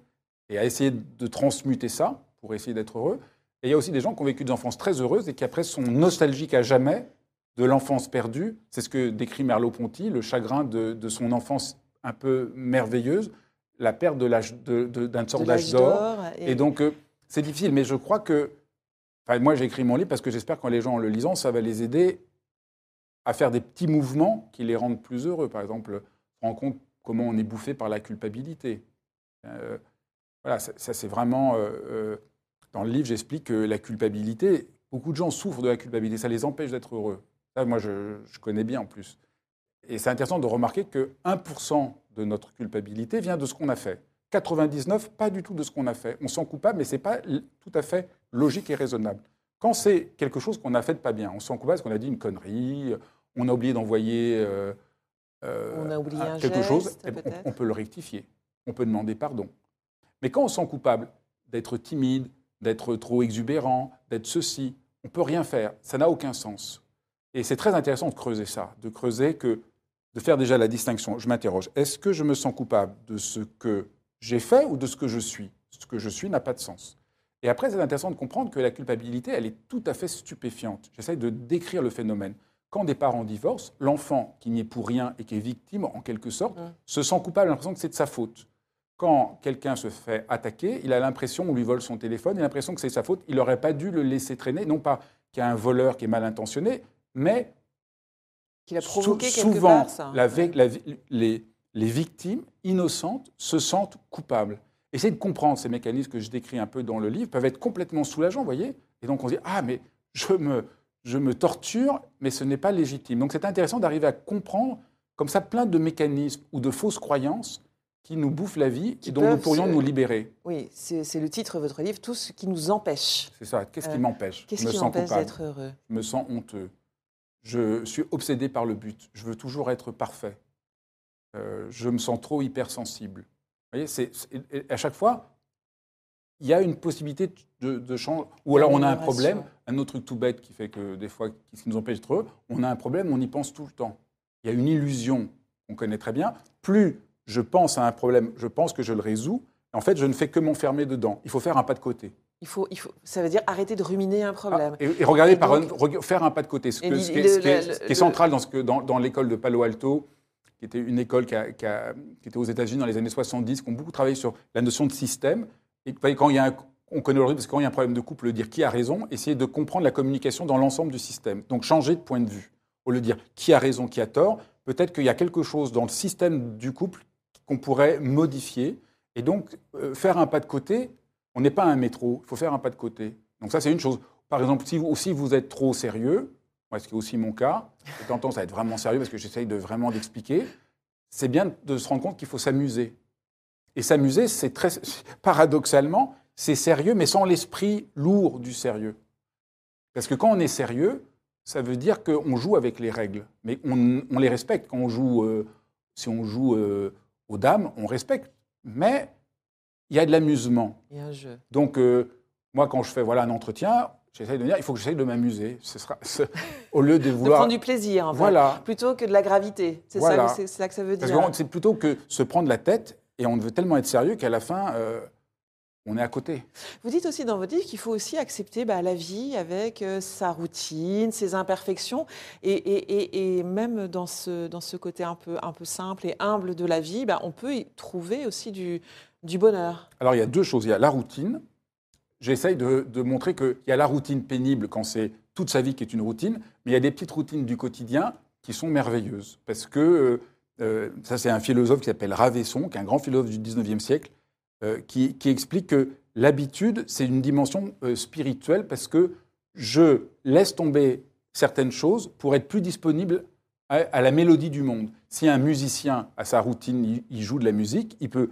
et à essayer de transmuter ça pour essayer d'être heureux. Et il y a aussi des gens qui ont vécu des enfances très heureuses et qui après sont nostalgiques à jamais de l'enfance perdue. C'est ce que décrit Merleau-Ponty, le chagrin de, son enfance un peu merveilleuse, la perte de l'âge d'un sorte d'âge d'or. Et... donc, euh, c'est difficile, mais je crois que. Enfin, moi, j'ai écrit mon livre parce que j'espère qu'en les gens en le lisant, ça va les aider à faire des petits mouvements qui les rendent plus heureux. Par exemple, rend compte comment on est bouffé par la culpabilité. Euh, voilà, ça, c'est vraiment. Euh, euh, dans le livre, j'explique que la culpabilité, beaucoup de gens souffrent de la culpabilité, ça les empêche d'être heureux. Moi, je, connais bien en plus. Et c'est intéressant de remarquer que 1% de notre culpabilité vient de ce qu'on a fait. 99, pas du tout de ce qu'on a fait. On sent coupable, mais ce n'est pas tout à fait logique et raisonnable. Quand c'est quelque chose qu'on a fait de pas bien, on sent coupable parce qu'on a dit une connerie, on a oublié d'envoyer euh, quelque chose, eh ben, on, peut le rectifier, on peut demander pardon. Mais quand on sent coupable d'être timide, d'être trop exubérant, d'être ceci, on peut rien faire. Ça n'a aucun sens. Et c'est très intéressant de creuser ça, de creuser que, de faire déjà la distinction. Je m'interroge, est-ce que je me sens coupable de ce que j'ai fait ou de ce que je suis? Ce que je suis n'a pas de sens. Et après, c'est intéressant de comprendre que la culpabilité, elle est tout à fait stupéfiante. J'essaie de décrire le phénomène. Quand des parents divorcent, l'enfant qui n'y est pour rien et qui est victime, en quelque sorte, mmh. se sent coupable, a l'impression que c'est de sa faute. Quand quelqu'un se fait attaquer, il a l'impression, on lui vole son téléphone, il a l'impression que c'est sa faute, il n'aurait pas dû le laisser traîner, non pas qu'il y a un voleur qui est mal intentionné, mais qu'il a provoqué souvent, ça. les, victimes innocentes se sentent coupables. Essayez de comprendre ces mécanismes que je décris un peu dans le livre, peuvent être complètement soulageants, vous voyez Et donc on se dit, ah mais je me, je me torture, mais ce n'est pas légitime. Donc c'est intéressant d'arriver à comprendre comme ça plein de mécanismes ou de fausses croyances qui nous bouffent la vie et dont nous pourrions nous libérer. Oui, c'est le titre de votre livre, tout ce qui nous empêche. C'est ça, qu'est-ce qui euh, m'empêche? Qu'est-ce qui m'empêche d'être heureux? Je me sens honteux. Je suis obsédé par le but. Je veux toujours être parfait. Euh, je me sens trop hypersensible. Vous voyez, c'est, à chaque fois, il y a une possibilité de, de changer. Ou alors on a un problème, un autre truc tout bête qui fait que des fois, qui nous empêche d'être heureux, on a un problème, on y pense tout le temps. Il y a une illusion qu'on connaît très bien. Plus je pense à un problème, je pense que je le résous. En fait, je ne fais que m'enfermer dedans. Il faut faire un pas de côté. Il faut, il faut, ça veut dire arrêter de ruminer un problème. Ah, et, regardez, par faire un pas de côté. Ce, qui, est, central dans, ce que, dans, dans l'école de Palo Alto, qui était une école qui, qui, était aux États-Unis dans les années 70, qui ont beaucoup travaillé sur la notion de système. Et quand il y a on connaît aujourd'hui, parce que quand il y a un problème de couple, dire qui a raison, essayer de comprendre la communication dans l'ensemble du système. Donc changer de point de vue. Au lieu de dire qui a raison, qui a tort, peut-être qu'il y a quelque chose dans le système du couple qu'on pourrait modifier. Et donc, euh, faire un pas de côté, on n'est pas un métro, il faut faire un pas de côté. Donc ça, c'est une chose. Par exemple, si vous, vous êtes trop sérieux, ce qui est aussi mon cas, j'ai tendance à être vraiment sérieux parce que j'essaye de vraiment d'expliquer, c'est bien de se rendre compte qu'il faut s'amuser. Et s'amuser, c'est très paradoxalement, c'est sérieux, mais sans l'esprit lourd du sérieux. Parce que quand on est sérieux, ça veut dire qu'on joue avec les règles, mais on, les respecte. Quand on joue, euh, si on joue euh, aux dames, on respecte. Mais il y a de l'amusement. Il y a un jeu. Donc, euh, moi, quand je fais voilà, un entretien, j'essaie de dire, il faut que j'essaie de m'amuser. Ce sera, au lieu de vouloir. de prendre du plaisir, en fait, voilà. plutôt que de la gravité. C'est ça, ça, que ça veut dire. C'est plutôt que se prendre la tête, et on veut tellement être sérieux qu'à la fin, euh, on est à côté. Vous dites aussi dans votre livre qu'il faut aussi accepter bah, la vie avec euh, sa routine, ses imperfections, et, et, et, même dans ce, dans ce côté un peu, un peu simple et humble de la vie, bah, on peut y trouver aussi du, du bonheur. Alors il y a deux choses. Il y a la routine. J'essaye de, de, montrer qu'il y a la routine pénible quand c'est toute sa vie qui est une routine, mais il y a des petites routines du quotidien qui sont merveilleuses. Parce que, euh, ça c'est un philosophe qui s'appelle Ravesson, qui est un grand philosophe du 19e siècle, euh, qui, explique que l'habitude, c'est une dimension euh, spirituelle parce que je laisse tomber certaines choses pour être plus disponible à, la mélodie du monde. Si un musicien a sa routine, il, joue de la musique, il peut,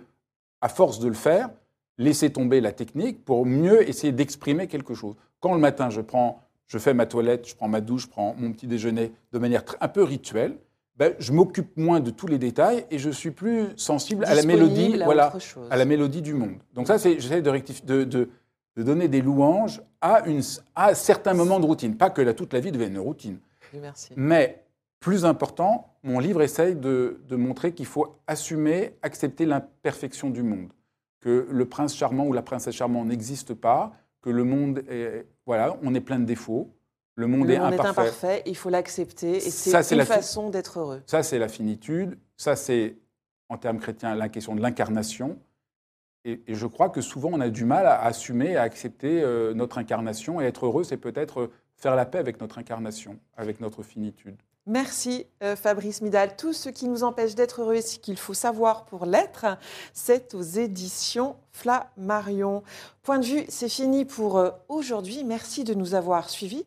à force de le faire, laisser tomber la technique pour mieux essayer d'exprimer quelque chose. Quand le matin, je, prends, je fais ma toilette, je prends ma douche, je prends mon petit déjeuner de manière un peu rituelle, ben, je m'occupe moins de tous les détails et je suis plus sensible à la mélodie, voilà, à la mélodie du monde. Donc ça, c'est, j'essaie de, de, de, de, donner des louanges à, une, à certains moments de routine. Pas que la, toute la vie devienne une routine. Merci. Mais plus important, mon livre essaye de, de montrer qu'il faut assumer, accepter l'imperfection du monde, que le prince charmant ou la princesse charmante n'existe pas, que le monde est, voilà, on est plein de défauts, le monde, est, imparfait. il faut l'accepter, et c'est une façon d'être heureux. Ça, c'est la finitude. Ça, c'est, en termes chrétiens, la question de l'incarnation. Et, je crois que souvent, on a du mal à assumer, à accepter euh, notre incarnation. Et être heureux, c'est peut-être faire la paix avec notre incarnation, avec notre finitude. Merci euh, Fabrice Midal. Tout ce qui nous empêche d'être heureux et ce qu'il faut savoir pour l'être, c'est aux éditions Flammarion. Point de vue, c'est fini pour euh, aujourd'hui. Merci de nous avoir suivis.